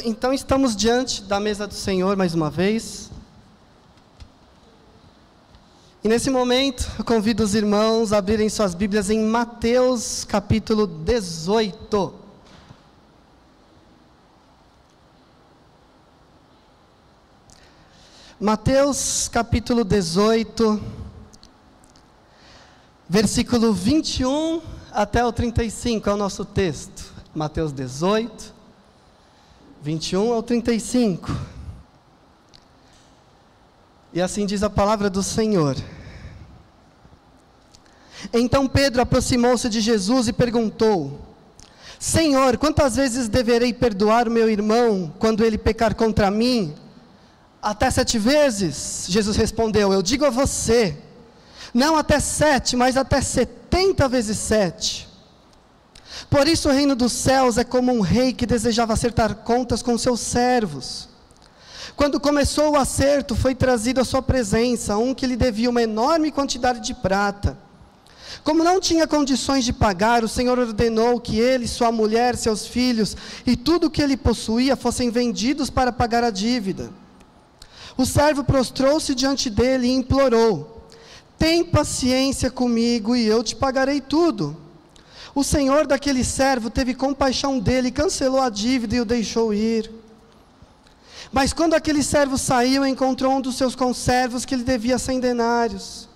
Então estamos diante da mesa do Senhor mais uma vez. E nesse momento, eu convido os irmãos a abrirem suas Bíblias em Mateus capítulo 18. Mateus capítulo 18, versículo 21 até o 35 é o nosso texto. Mateus 18, 21 ao 35. E assim diz a palavra do Senhor. Então Pedro aproximou-se de Jesus e perguntou: Senhor, quantas vezes deverei perdoar o meu irmão quando ele pecar contra mim? Até sete vezes? Jesus respondeu: Eu digo a você, não até sete, mas até setenta vezes sete. Por isso o reino dos céus é como um rei que desejava acertar contas com seus servos. Quando começou o acerto, foi trazido à sua presença um que lhe devia uma enorme quantidade de prata. Como não tinha condições de pagar, o Senhor ordenou que ele, sua mulher, seus filhos e tudo o que ele possuía fossem vendidos para pagar a dívida. O servo prostrou-se diante dele e implorou: Tem paciência comigo e eu te pagarei tudo. O senhor daquele servo teve compaixão dele, cancelou a dívida e o deixou ir. Mas quando aquele servo saiu, encontrou um dos seus conservos que lhe devia cem denários.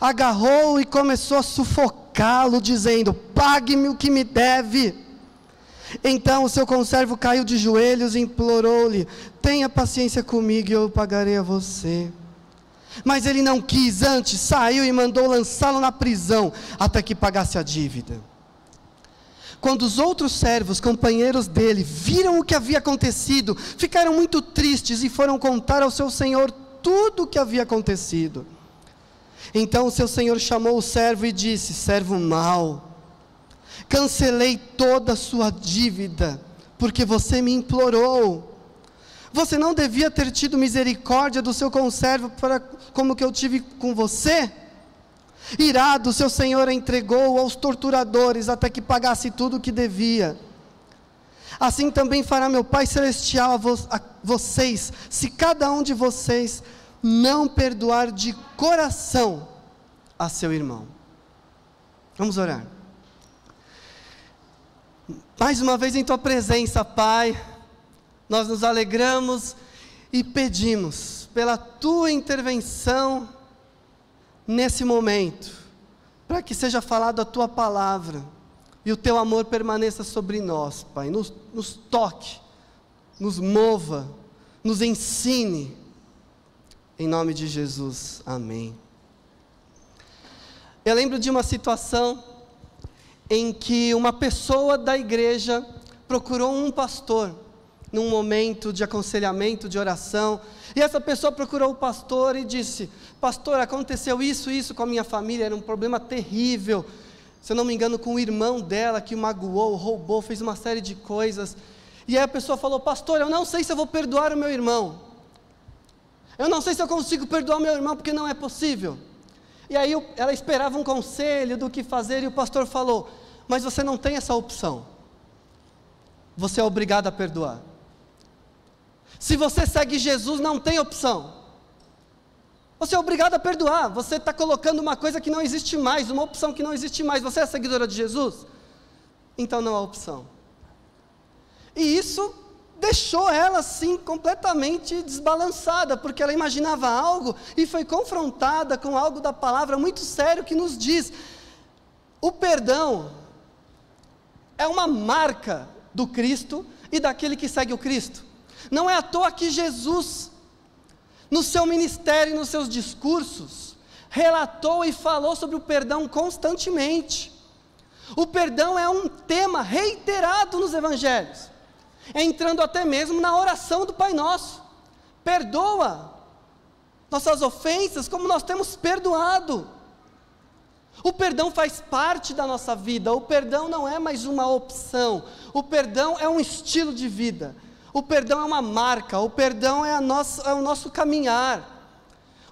Agarrou e começou a sufocá-lo, dizendo: Pague-me o que me deve. Então o seu conservo caiu de joelhos e implorou-lhe: Tenha paciência comigo e eu pagarei a você. Mas ele não quis, antes saiu e mandou lançá-lo na prisão até que pagasse a dívida. Quando os outros servos, companheiros dele, viram o que havia acontecido, ficaram muito tristes e foram contar ao seu senhor tudo o que havia acontecido. Então o seu senhor chamou o servo e disse: Servo mau, cancelei toda a sua dívida, porque você me implorou. Você não devia ter tido misericórdia do seu conservo para, como que eu tive com você? Irado, seu senhor entregou aos torturadores até que pagasse tudo o que devia. Assim também fará meu Pai Celestial a, vo a vocês, se cada um de vocês não perdoar de coração a seu irmão. Vamos orar. Mais uma vez em tua presença, Pai nós nos alegramos e pedimos pela tua intervenção nesse momento, para que seja falada a tua palavra e o teu amor permaneça sobre nós, Pai. Nos, nos toque, nos mova, nos ensine. Em nome de Jesus, amém. Eu lembro de uma situação em que uma pessoa da igreja procurou um pastor num momento de aconselhamento, de oração, e essa pessoa procurou o pastor e disse: Pastor, aconteceu isso, isso com a minha família, era um problema terrível. Se eu não me engano, com o irmão dela que o magoou, roubou, fez uma série de coisas. E aí a pessoa falou: Pastor, eu não sei se eu vou perdoar o meu irmão. Eu não sei se eu consigo perdoar o meu irmão, porque não é possível. E aí ela esperava um conselho do que fazer, e o pastor falou: Mas você não tem essa opção. Você é obrigado a perdoar. Se você segue Jesus, não tem opção. Você é obrigado a perdoar. Você está colocando uma coisa que não existe mais, uma opção que não existe mais. Você é seguidora de Jesus? Então não há opção. E isso deixou ela assim completamente desbalançada, porque ela imaginava algo e foi confrontada com algo da palavra muito sério que nos diz: o perdão é uma marca do Cristo e daquele que segue o Cristo. Não é à toa que Jesus, no seu ministério e nos seus discursos, relatou e falou sobre o perdão constantemente. O perdão é um tema reiterado nos evangelhos, entrando até mesmo na oração do Pai Nosso. Perdoa nossas ofensas como nós temos perdoado. O perdão faz parte da nossa vida, o perdão não é mais uma opção, o perdão é um estilo de vida. O perdão é uma marca, o perdão é, nossa, é o nosso caminhar.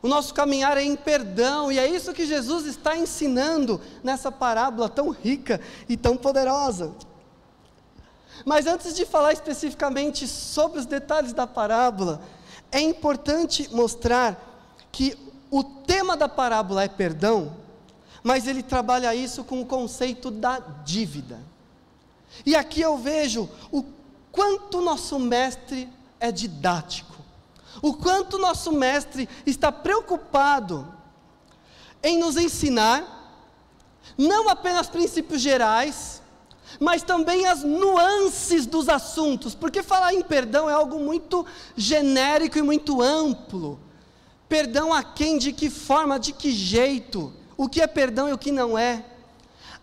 O nosso caminhar é em perdão, e é isso que Jesus está ensinando nessa parábola tão rica e tão poderosa. Mas antes de falar especificamente sobre os detalhes da parábola, é importante mostrar que o tema da parábola é perdão, mas ele trabalha isso com o conceito da dívida. E aqui eu vejo o quanto nosso mestre é didático, o quanto nosso mestre está preocupado em nos ensinar não apenas princípios gerais, mas também as nuances dos assuntos, porque falar em perdão é algo muito genérico e muito amplo. Perdão a quem, de que forma, de que jeito, o que é perdão e o que não é.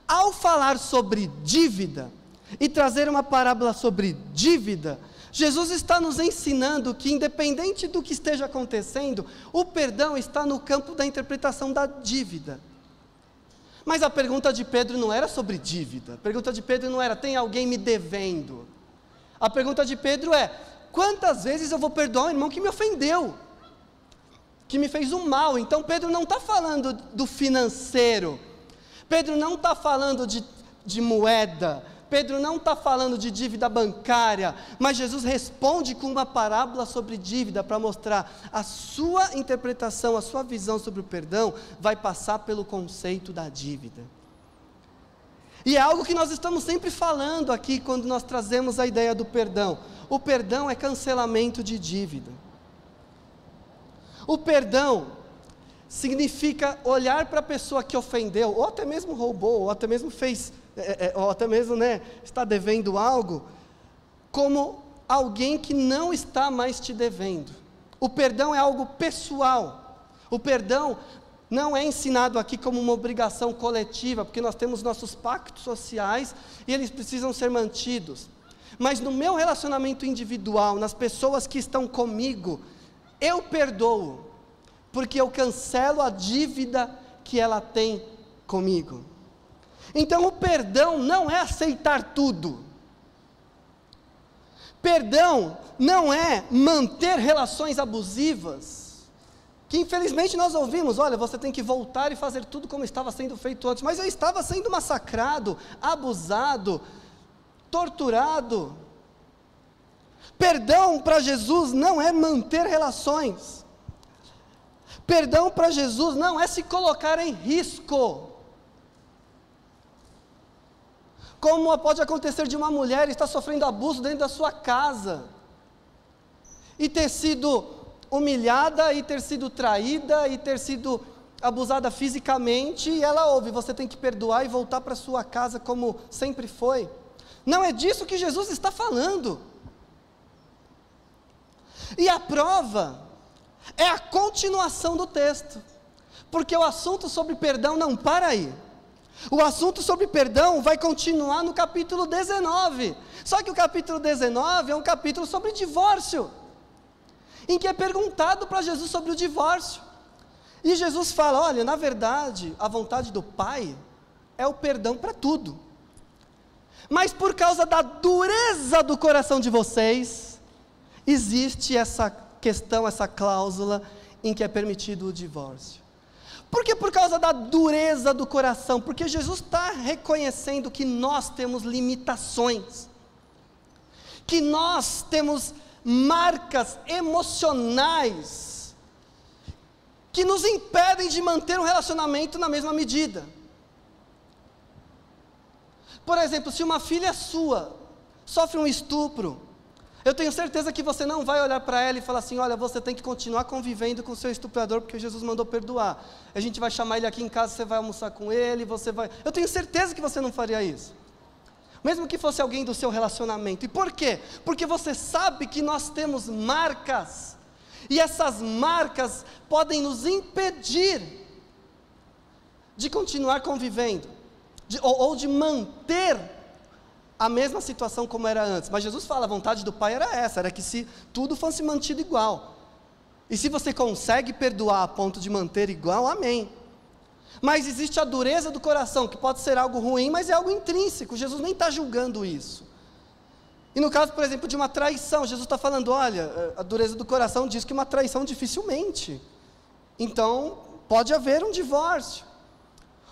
Ao falar sobre dívida e trazer uma parábola sobre dívida, Jesus está nos ensinando que, independente do que esteja acontecendo, o perdão está no campo da interpretação da dívida. Mas a pergunta de Pedro não era sobre dívida. A pergunta de Pedro não era: tem alguém me devendo? A pergunta de Pedro é: quantas vezes eu vou perdoar um irmão que me ofendeu? Que me fez um mal. Então Pedro não está falando do financeiro. Pedro não está falando de, de moeda. Pedro não está falando de dívida bancária, mas Jesus responde com uma parábola sobre dívida para mostrar a sua interpretação, a sua visão sobre o perdão vai passar pelo conceito da dívida. E é algo que nós estamos sempre falando aqui quando nós trazemos a ideia do perdão. O perdão é cancelamento de dívida. O perdão significa olhar para a pessoa que ofendeu, ou até mesmo roubou, ou até mesmo fez é, é, é, ou até mesmo né, está devendo algo, como alguém que não está mais te devendo. O perdão é algo pessoal. O perdão não é ensinado aqui como uma obrigação coletiva, porque nós temos nossos pactos sociais e eles precisam ser mantidos. Mas no meu relacionamento individual, nas pessoas que estão comigo, eu perdoo, porque eu cancelo a dívida que ela tem comigo. Então o perdão não é aceitar tudo. Perdão não é manter relações abusivas, que infelizmente nós ouvimos, olha, você tem que voltar e fazer tudo como estava sendo feito antes, mas eu estava sendo massacrado, abusado, torturado. Perdão para Jesus não é manter relações. Perdão para Jesus não é se colocar em risco. Como pode acontecer de uma mulher estar sofrendo abuso dentro da sua casa e ter sido humilhada e ter sido traída e ter sido abusada fisicamente e ela ouve, você tem que perdoar e voltar para sua casa como sempre foi. Não é disso que Jesus está falando. E a prova é a continuação do texto, porque o assunto sobre perdão não para aí. O assunto sobre perdão vai continuar no capítulo 19. Só que o capítulo 19 é um capítulo sobre divórcio, em que é perguntado para Jesus sobre o divórcio. E Jesus fala: olha, na verdade, a vontade do Pai é o perdão para tudo. Mas por causa da dureza do coração de vocês, existe essa questão, essa cláusula em que é permitido o divórcio. Por que por causa da dureza do coração? Porque Jesus está reconhecendo que nós temos limitações, que nós temos marcas emocionais que nos impedem de manter um relacionamento na mesma medida. Por exemplo, se uma filha sua sofre um estupro, eu tenho certeza que você não vai olhar para ela e falar assim: olha, você tem que continuar convivendo com o seu estuprador porque Jesus mandou perdoar. A gente vai chamar ele aqui em casa, você vai almoçar com ele, você vai. Eu tenho certeza que você não faria isso. Mesmo que fosse alguém do seu relacionamento. E por quê? Porque você sabe que nós temos marcas. E essas marcas podem nos impedir de continuar convivendo, de, ou, ou de manter a mesma situação como era antes. Mas Jesus fala, a vontade do Pai era essa, era que se tudo fosse mantido igual. E se você consegue perdoar a ponto de manter igual, amém. Mas existe a dureza do coração, que pode ser algo ruim, mas é algo intrínseco. Jesus nem está julgando isso. E no caso, por exemplo, de uma traição, Jesus está falando: olha, a dureza do coração diz que uma traição dificilmente. Então, pode haver um divórcio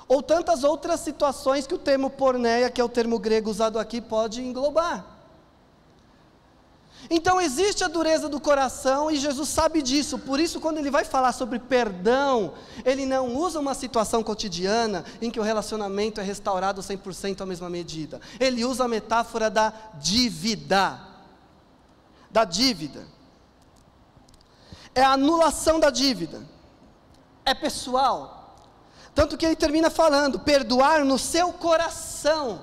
ou tantas outras situações que o termo porneia, que é o termo grego usado aqui, pode englobar. Então existe a dureza do coração e Jesus sabe disso, por isso, quando ele vai falar sobre perdão, ele não usa uma situação cotidiana em que o relacionamento é restaurado 100% à mesma medida, ele usa a metáfora da dívida. Da dívida. É a anulação da dívida, é pessoal. Tanto que ele termina falando: perdoar no seu coração.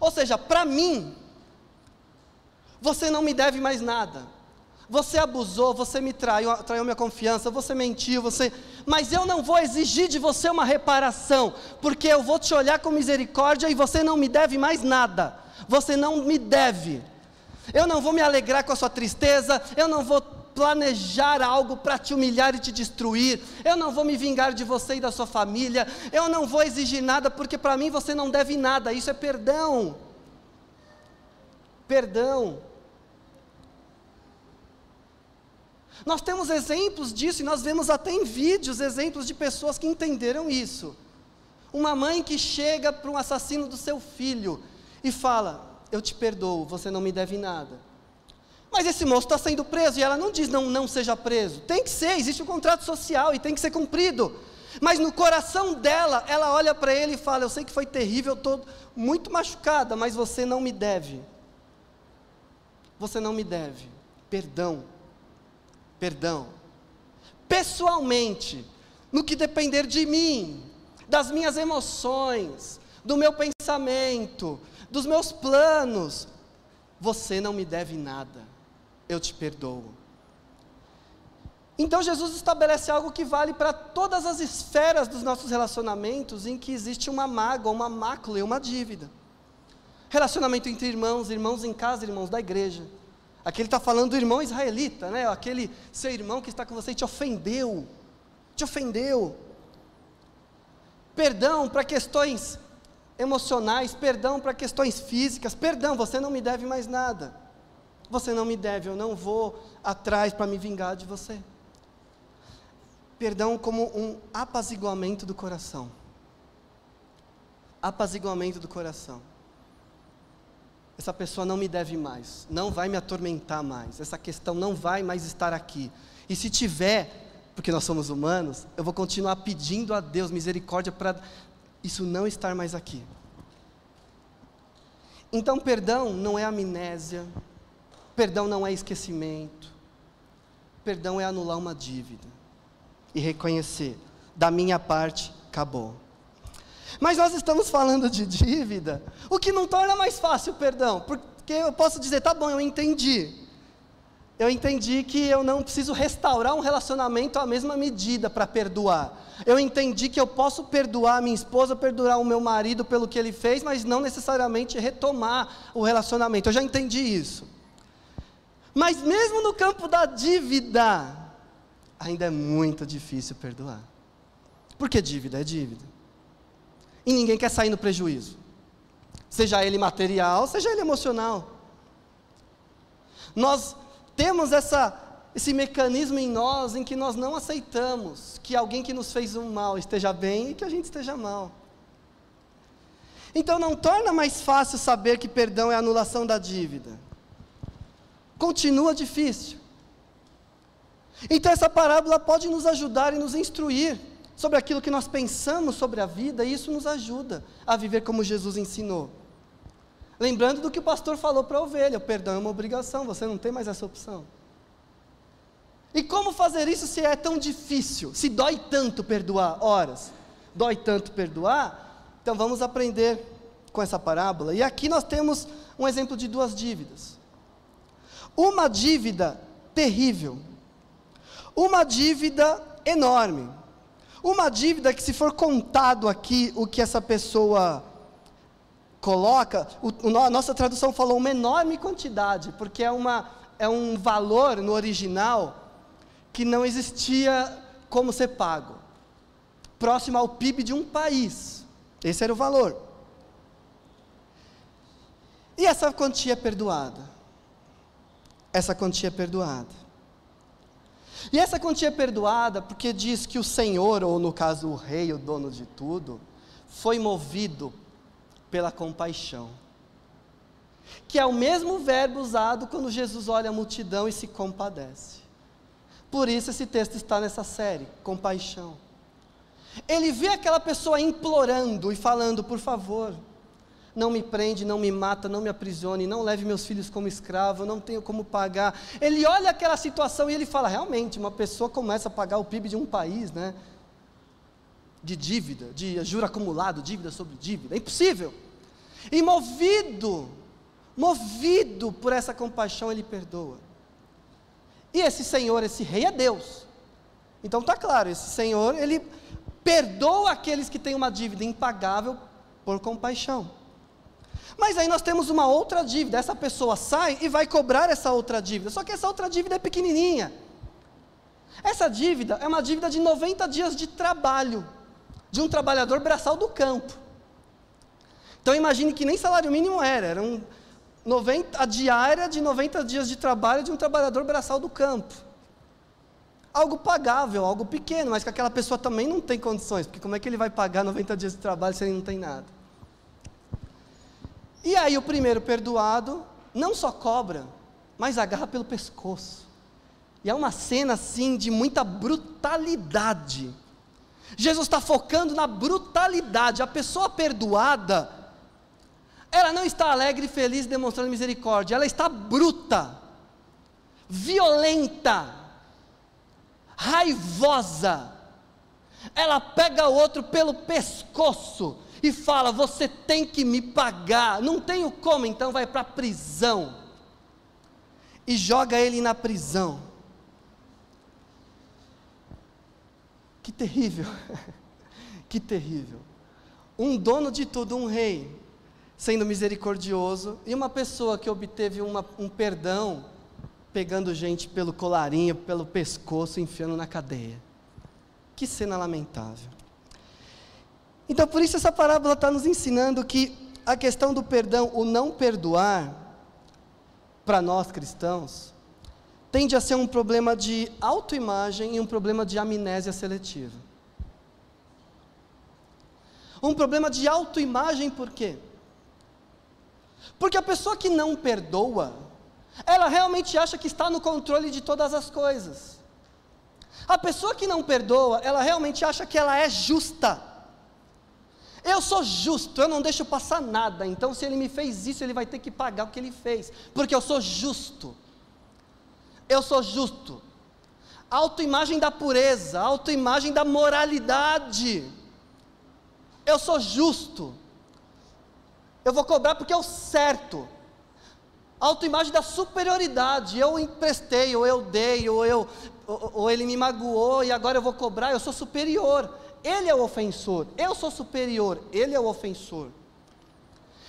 Ou seja, para mim, você não me deve mais nada. Você abusou, você me traiu, traiu minha confiança, você mentiu, você. Mas eu não vou exigir de você uma reparação, porque eu vou te olhar com misericórdia e você não me deve mais nada. Você não me deve. Eu não vou me alegrar com a sua tristeza, eu não vou planejar algo para te humilhar e te destruir, eu não vou me vingar de você e da sua família, eu não vou exigir nada, porque para mim você não deve nada, isso é perdão. Perdão. Nós temos exemplos disso e nós vemos até em vídeos exemplos de pessoas que entenderam isso. Uma mãe que chega para um assassino do seu filho e fala: Eu te perdoo, você não me deve nada. Mas esse moço está sendo preso e ela não diz não, não seja preso. Tem que ser, existe um contrato social e tem que ser cumprido. Mas no coração dela, ela olha para ele e fala: Eu sei que foi terrível, estou muito machucada, mas você não me deve. Você não me deve. Perdão perdão. Pessoalmente, no que depender de mim, das minhas emoções, do meu pensamento, dos meus planos, você não me deve nada, eu te perdoo. Então Jesus estabelece algo que vale para todas as esferas dos nossos relacionamentos em que existe uma mágoa, uma mácula e uma dívida. Relacionamento entre irmãos, irmãos em casa, irmãos da igreja. Aqui ele está falando do irmão israelita, né? Aquele seu irmão que está com você e te ofendeu. Te ofendeu. Perdão para questões emocionais, perdão para questões físicas, perdão, você não me deve mais nada. Você não me deve, eu não vou atrás para me vingar de você. Perdão como um apaziguamento do coração. Apaziguamento do coração essa pessoa não me deve mais, não vai me atormentar mais, essa questão não vai mais estar aqui. E se tiver, porque nós somos humanos, eu vou continuar pedindo a Deus misericórdia para isso não estar mais aqui. Então, perdão não é amnésia, perdão não é esquecimento, perdão é anular uma dívida e reconhecer, da minha parte, acabou. Mas nós estamos falando de dívida, o que não torna mais fácil o perdão, porque eu posso dizer, tá bom, eu entendi. Eu entendi que eu não preciso restaurar um relacionamento à mesma medida para perdoar. Eu entendi que eu posso perdoar a minha esposa, perdoar o meu marido pelo que ele fez, mas não necessariamente retomar o relacionamento. Eu já entendi isso. Mas mesmo no campo da dívida, ainda é muito difícil perdoar. Porque dívida é dívida e ninguém quer sair no prejuízo, seja ele material, seja ele emocional. Nós temos essa, esse mecanismo em nós em que nós não aceitamos que alguém que nos fez um mal esteja bem e que a gente esteja mal. Então não torna mais fácil saber que perdão é anulação da dívida. Continua difícil. Então essa parábola pode nos ajudar e nos instruir sobre aquilo que nós pensamos sobre a vida, e isso nos ajuda a viver como Jesus ensinou. Lembrando do que o pastor falou para a ovelha: o perdão é uma obrigação, você não tem mais essa opção. E como fazer isso se é tão difícil, se dói tanto perdoar? Horas, dói tanto perdoar? Então vamos aprender com essa parábola. E aqui nós temos um exemplo de duas dívidas. Uma dívida terrível, uma dívida enorme. Uma dívida que, se for contado aqui o que essa pessoa coloca, o, a nossa tradução falou uma enorme quantidade, porque é, uma, é um valor no original que não existia como ser pago próximo ao PIB de um país. Esse era o valor. E essa quantia é perdoada. Essa quantia é perdoada. E essa quantia é perdoada porque diz que o Senhor, ou no caso o rei, o dono de tudo, foi movido pela compaixão. que é o mesmo verbo usado quando Jesus olha a multidão e se compadece. Por isso esse texto está nessa série, compaixão. Ele vê aquela pessoa implorando e falando: por favor, não me prende, não me mata, não me aprisione, não leve meus filhos como escravo, não tenho como pagar. Ele olha aquela situação e ele fala: realmente, uma pessoa começa a pagar o PIB de um país, né? De dívida, de juro acumulado, dívida sobre dívida, é impossível. E movido, movido por essa compaixão, ele perdoa. E esse Senhor, esse rei é Deus. Então está claro, esse Senhor, ele perdoa aqueles que têm uma dívida impagável por compaixão. Mas aí nós temos uma outra dívida. Essa pessoa sai e vai cobrar essa outra dívida. Só que essa outra dívida é pequenininha. Essa dívida é uma dívida de 90 dias de trabalho de um trabalhador braçal do campo. Então imagine que nem salário mínimo era, era um 90, a diária de 90 dias de trabalho de um trabalhador braçal do campo. Algo pagável, algo pequeno, mas que aquela pessoa também não tem condições, porque como é que ele vai pagar 90 dias de trabalho se ele não tem nada? E aí o primeiro perdoado não só cobra, mas agarra pelo pescoço. E é uma cena assim de muita brutalidade. Jesus está focando na brutalidade. A pessoa perdoada, ela não está alegre e feliz demonstrando misericórdia, ela está bruta, violenta, raivosa. Ela pega o outro pelo pescoço e fala: Você tem que me pagar. Não tenho como, então vai para a prisão. E joga ele na prisão. Que terrível. que terrível. Um dono de tudo, um rei, sendo misericordioso, e uma pessoa que obteve uma, um perdão, pegando gente pelo colarinho, pelo pescoço, enfiando na cadeia. Que cena lamentável. Então, por isso, essa parábola está nos ensinando que a questão do perdão, o não perdoar, para nós cristãos, tende a ser um problema de autoimagem e um problema de amnésia seletiva. Um problema de autoimagem por quê? Porque a pessoa que não perdoa, ela realmente acha que está no controle de todas as coisas. A pessoa que não perdoa, ela realmente acha que ela é justa. Eu sou justo, eu não deixo passar nada. Então, se ele me fez isso, ele vai ter que pagar o que ele fez, porque eu sou justo. Eu sou justo. Autoimagem da pureza, autoimagem da moralidade. Eu sou justo. Eu vou cobrar porque é o certo. Autoimagem da superioridade. Eu emprestei, ou eu dei, ou, eu, ou, ou ele me magoou e agora eu vou cobrar. Eu sou superior. Ele é o ofensor, eu sou superior, ele é o ofensor.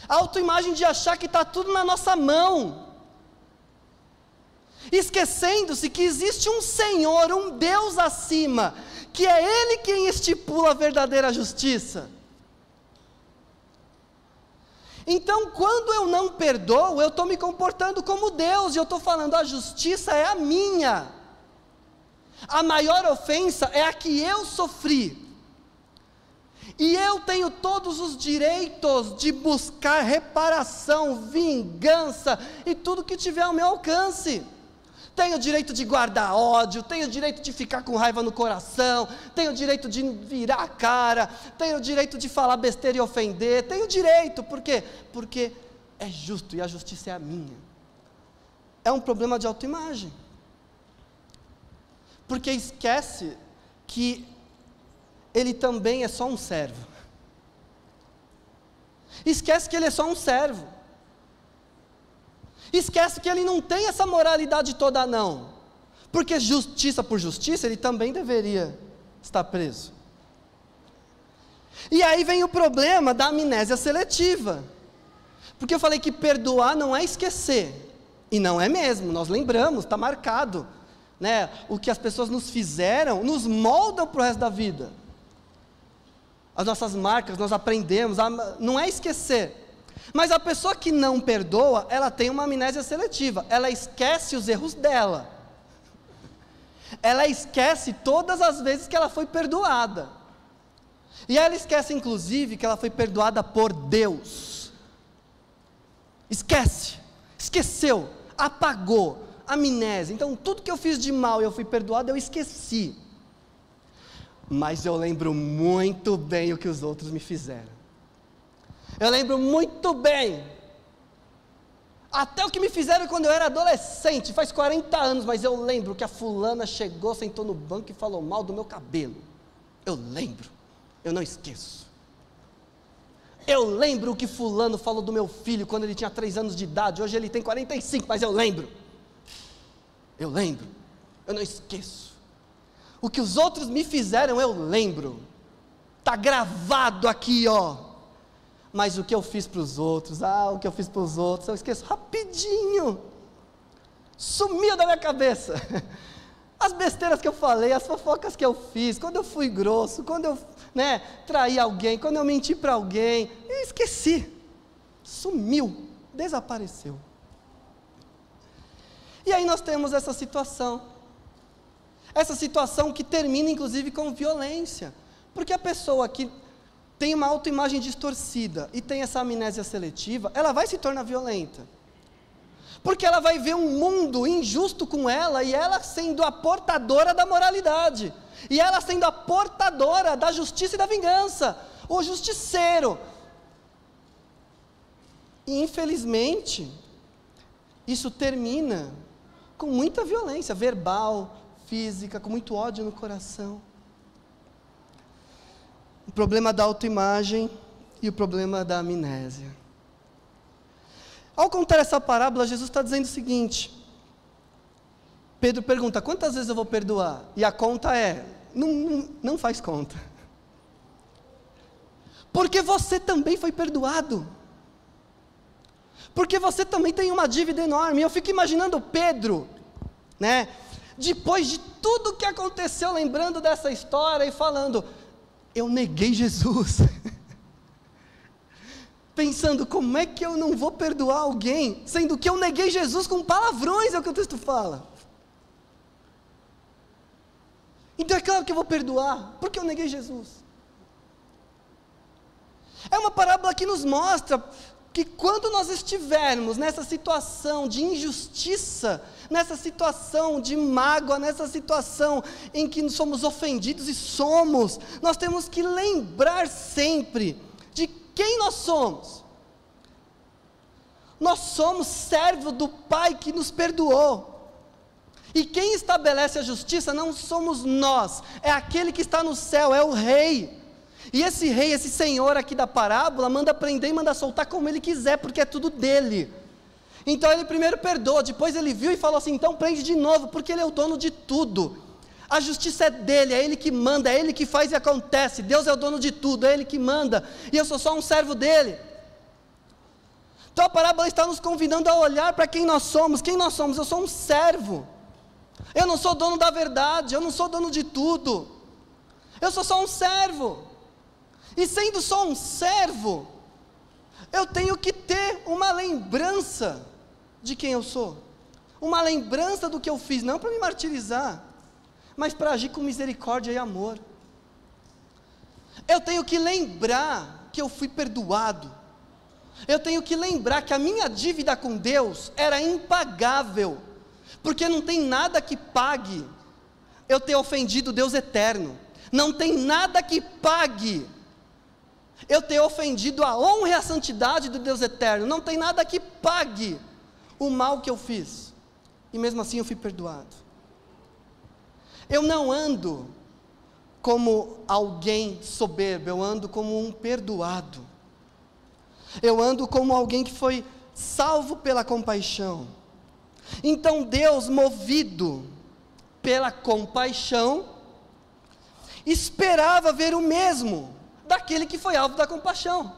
A autoimagem de achar que está tudo na nossa mão, esquecendo-se que existe um Senhor, um Deus acima, que é Ele quem estipula a verdadeira justiça. Então, quando eu não perdoo, eu estou me comportando como Deus, e eu estou falando, a justiça é a minha. A maior ofensa é a que eu sofri. E eu tenho todos os direitos de buscar reparação, vingança e tudo que tiver ao meu alcance. Tenho o direito de guardar ódio, tenho o direito de ficar com raiva no coração, tenho o direito de virar a cara, tenho o direito de falar besteira e ofender, tenho o direito, por quê? Porque é justo e a justiça é a minha. É um problema de autoimagem. Porque esquece que ele também é só um servo. Esquece que ele é só um servo. Esquece que ele não tem essa moralidade toda, não. Porque justiça por justiça, ele também deveria estar preso. E aí vem o problema da amnésia seletiva. Porque eu falei que perdoar não é esquecer. E não é mesmo, nós lembramos, está marcado. Né? O que as pessoas nos fizeram nos moldam para o resto da vida as nossas marcas, nós aprendemos, não é esquecer. Mas a pessoa que não perdoa, ela tem uma amnésia seletiva, ela esquece os erros dela. Ela esquece todas as vezes que ela foi perdoada. E ela esquece, inclusive, que ela foi perdoada por Deus. Esquece, esqueceu, apagou, amnésia. Então, tudo que eu fiz de mal e eu fui perdoado, eu esqueci. Mas eu lembro muito bem o que os outros me fizeram. Eu lembro muito bem. Até o que me fizeram quando eu era adolescente, faz 40 anos, mas eu lembro que a fulana chegou, sentou no banco e falou mal do meu cabelo. Eu lembro, eu não esqueço. Eu lembro o que fulano falou do meu filho quando ele tinha 3 anos de idade, hoje ele tem 45, mas eu lembro. Eu lembro, eu não esqueço. O que os outros me fizeram, eu lembro. Está gravado aqui, ó. Mas o que eu fiz para os outros, ah, o que eu fiz para os outros, eu esqueço rapidinho. Sumiu da minha cabeça. As besteiras que eu falei, as fofocas que eu fiz, quando eu fui grosso, quando eu né, traí alguém, quando eu menti para alguém, eu esqueci. Sumiu, desapareceu. E aí nós temos essa situação. Essa situação que termina inclusive com violência. Porque a pessoa que tem uma autoimagem distorcida e tem essa amnésia seletiva, ela vai se tornar violenta. Porque ela vai ver um mundo injusto com ela e ela sendo a portadora da moralidade. E ela sendo a portadora da justiça e da vingança. O justiceiro. E infelizmente, isso termina com muita violência verbal, física, com muito ódio no coração. O problema da autoimagem e o problema da amnésia. Ao contar essa parábola, Jesus está dizendo o seguinte: Pedro pergunta: quantas vezes eu vou perdoar? E a conta é: não, não, não faz conta. Porque você também foi perdoado porque você também tem uma dívida enorme. Eu fico imaginando Pedro, né? Depois de tudo que aconteceu, lembrando dessa história e falando: Eu neguei Jesus. Pensando, como é que eu não vou perdoar alguém, sendo que eu neguei Jesus com palavrões, é o que o texto fala. Então é claro que eu vou perdoar, porque eu neguei Jesus. É uma parábola que nos mostra que quando nós estivermos nessa situação de injustiça, nessa situação de mágoa, nessa situação em que somos ofendidos e somos, nós temos que lembrar sempre de quem nós somos. Nós somos servo do Pai que nos perdoou. E quem estabelece a justiça não somos nós, é aquele que está no céu, é o Rei. E esse rei, esse senhor aqui da parábola, manda prender e manda soltar como ele quiser, porque é tudo dele. Então ele primeiro perdoa, depois ele viu e falou assim: então prende de novo, porque ele é o dono de tudo. A justiça é dele, é ele que manda, é ele que faz e acontece. Deus é o dono de tudo, é ele que manda, e eu sou só um servo dele. Então a parábola está nos convidando a olhar para quem nós somos. Quem nós somos? Eu sou um servo. Eu não sou dono da verdade, eu não sou dono de tudo. Eu sou só um servo. E sendo só um servo, eu tenho que ter uma lembrança de quem eu sou, uma lembrança do que eu fiz, não para me martirizar, mas para agir com misericórdia e amor. Eu tenho que lembrar que eu fui perdoado. Eu tenho que lembrar que a minha dívida com Deus era impagável, porque não tem nada que pague eu ter ofendido Deus eterno. Não tem nada que pague eu ter ofendido a honra e a santidade do Deus eterno. Não tem nada que pague o mal que eu fiz. E mesmo assim eu fui perdoado. Eu não ando como alguém soberbo, eu ando como um perdoado. Eu ando como alguém que foi salvo pela compaixão. Então Deus, movido pela compaixão, esperava ver o mesmo daquele que foi alvo da compaixão.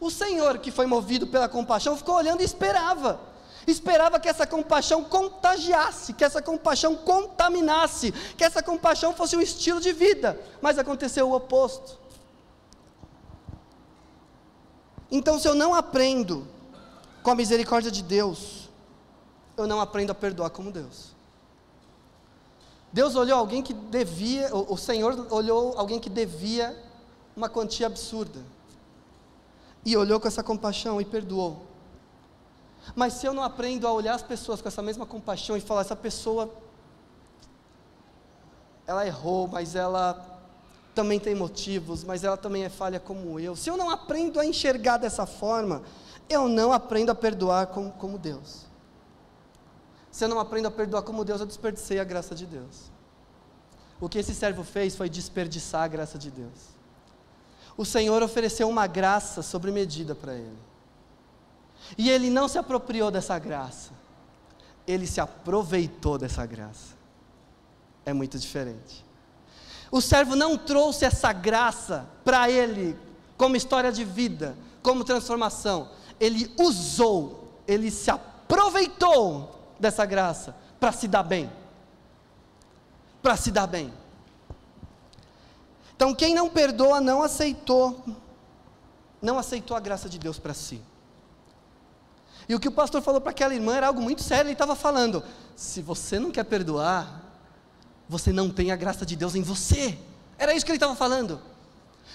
O Senhor, que foi movido pela compaixão, ficou olhando e esperava. Esperava que essa compaixão contagiasse, que essa compaixão contaminasse, que essa compaixão fosse um estilo de vida. Mas aconteceu o oposto. Então, se eu não aprendo com a misericórdia de Deus, eu não aprendo a perdoar como Deus. Deus olhou alguém que devia, o Senhor olhou alguém que devia uma quantia absurda. E olhou com essa compaixão e perdoou. Mas se eu não aprendo a olhar as pessoas com essa mesma compaixão e falar, essa pessoa, ela errou, mas ela também tem motivos, mas ela também é falha como eu. Se eu não aprendo a enxergar dessa forma, eu não aprendo a perdoar como, como Deus. Se eu não aprendo a perdoar como Deus, eu desperdicei a graça de Deus. O que esse servo fez foi desperdiçar a graça de Deus. O Senhor ofereceu uma graça sobre medida para ele. E ele não se apropriou dessa graça, ele se aproveitou dessa graça. É muito diferente. O servo não trouxe essa graça para ele como história de vida, como transformação. Ele usou, ele se aproveitou dessa graça para se dar bem. Para se dar bem. Então, quem não perdoa não aceitou, não aceitou a graça de Deus para si. E o que o pastor falou para aquela irmã era algo muito sério. Ele estava falando: se você não quer perdoar, você não tem a graça de Deus em você. Era isso que ele estava falando.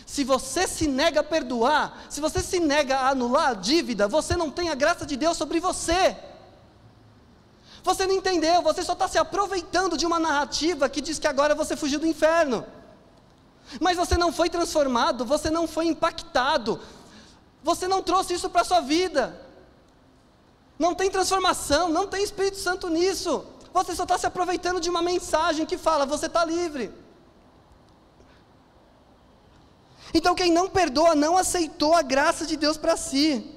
Se você se nega a perdoar, se você se nega a anular a dívida, você não tem a graça de Deus sobre você. Você não entendeu, você só está se aproveitando de uma narrativa que diz que agora você fugiu do inferno. Mas você não foi transformado, você não foi impactado, você não trouxe isso para a sua vida. Não tem transformação, não tem Espírito Santo nisso. Você só está se aproveitando de uma mensagem que fala: você está livre. Então, quem não perdoa não aceitou a graça de Deus para si,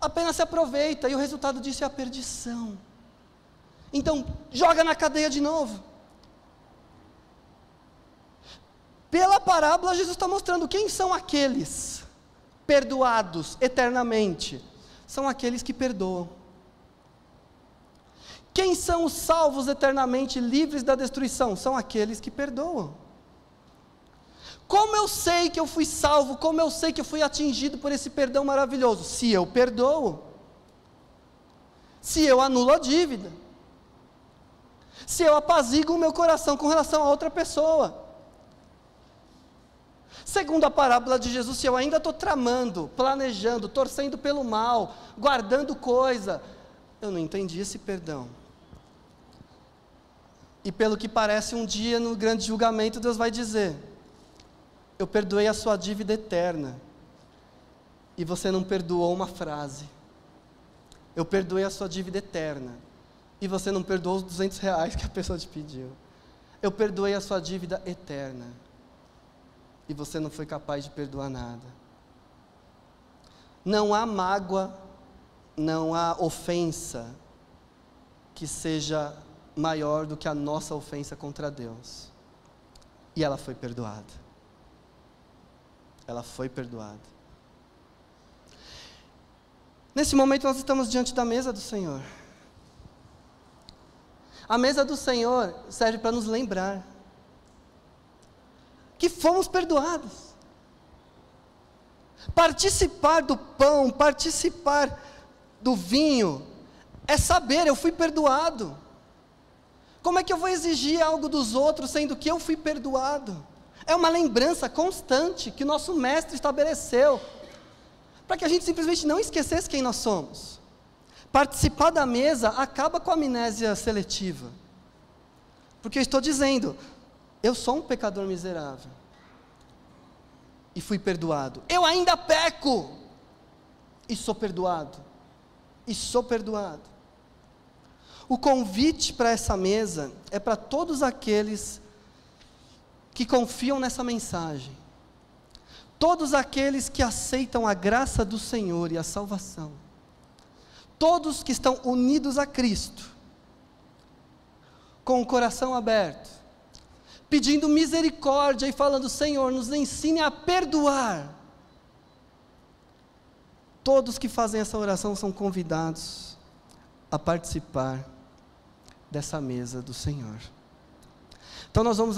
apenas se aproveita, e o resultado disso é a perdição. Então, joga na cadeia de novo. Pela parábola, Jesus está mostrando quem são aqueles perdoados eternamente. São aqueles que perdoam. Quem são os salvos eternamente livres da destruição? São aqueles que perdoam. Como eu sei que eu fui salvo? Como eu sei que eu fui atingido por esse perdão maravilhoso? Se eu perdoo. Se eu anulo a dívida. Se eu apazigo o meu coração com relação a outra pessoa. Segundo a parábola de Jesus, se eu ainda estou tramando, planejando, torcendo pelo mal, guardando coisa, eu não entendi esse perdão. E pelo que parece, um dia no grande julgamento, Deus vai dizer: Eu perdoei a sua dívida eterna, e você não perdoou uma frase. Eu perdoei a sua dívida eterna, e você não perdoou os 200 reais que a pessoa te pediu. Eu perdoei a sua dívida eterna e você não foi capaz de perdoar nada. Não há mágoa, não há ofensa que seja maior do que a nossa ofensa contra Deus. E ela foi perdoada. Ela foi perdoada. Nesse momento nós estamos diante da mesa do Senhor. A mesa do Senhor serve para nos lembrar que fomos perdoados. Participar do pão, participar do vinho, é saber, eu fui perdoado. Como é que eu vou exigir algo dos outros sendo que eu fui perdoado? É uma lembrança constante que nosso mestre estabeleceu, para que a gente simplesmente não esquecesse quem nós somos. Participar da mesa acaba com a amnésia seletiva. Porque eu estou dizendo, eu sou um pecador miserável. E fui perdoado. Eu ainda peco. E sou perdoado. E sou perdoado. O convite para essa mesa é para todos aqueles que confiam nessa mensagem. Todos aqueles que aceitam a graça do Senhor e a salvação. Todos que estão unidos a Cristo. Com o coração aberto pedindo misericórdia e falando: Senhor, nos ensine a perdoar. Todos que fazem essa oração são convidados a participar dessa mesa do Senhor. Então nós vamos